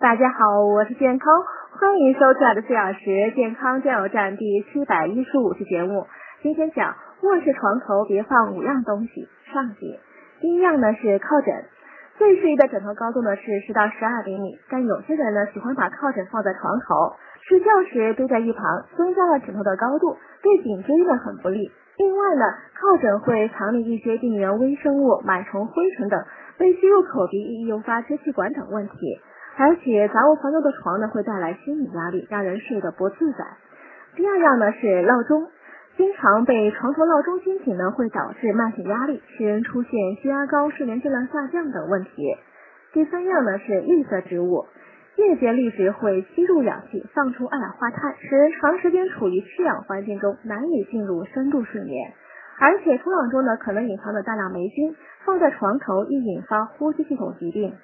大家好，我是健康，欢迎收听的四小时健康加油站第七百一十五期节目。今天讲卧室床头别放五样东西上集。第一样呢是靠枕，最适宜的枕头高度呢是十到十二厘米，但有些人呢喜欢把靠枕放在床头，睡觉时堆在一旁，增加了枕头的高度，对颈椎呢很不利。另外呢，靠枕会藏匿一些病原微生物、螨虫、灰尘等，被吸入口鼻易诱发支气管等问题。而且杂物繁多的床呢，会带来心理压力，让人睡得不自在。第二样呢是闹钟，经常被床头闹钟惊醒呢，会导致慢性压力，使人出现血压高、睡眠质量下降等问题。第三样呢是绿色植物，夜间绿植会吸入氧气，放出二氧化碳，使人长时间处于缺氧环境中，难以进入深度睡眠。而且土壤中呢可能隐藏着大量霉菌，放在床头易引发呼吸系统疾病。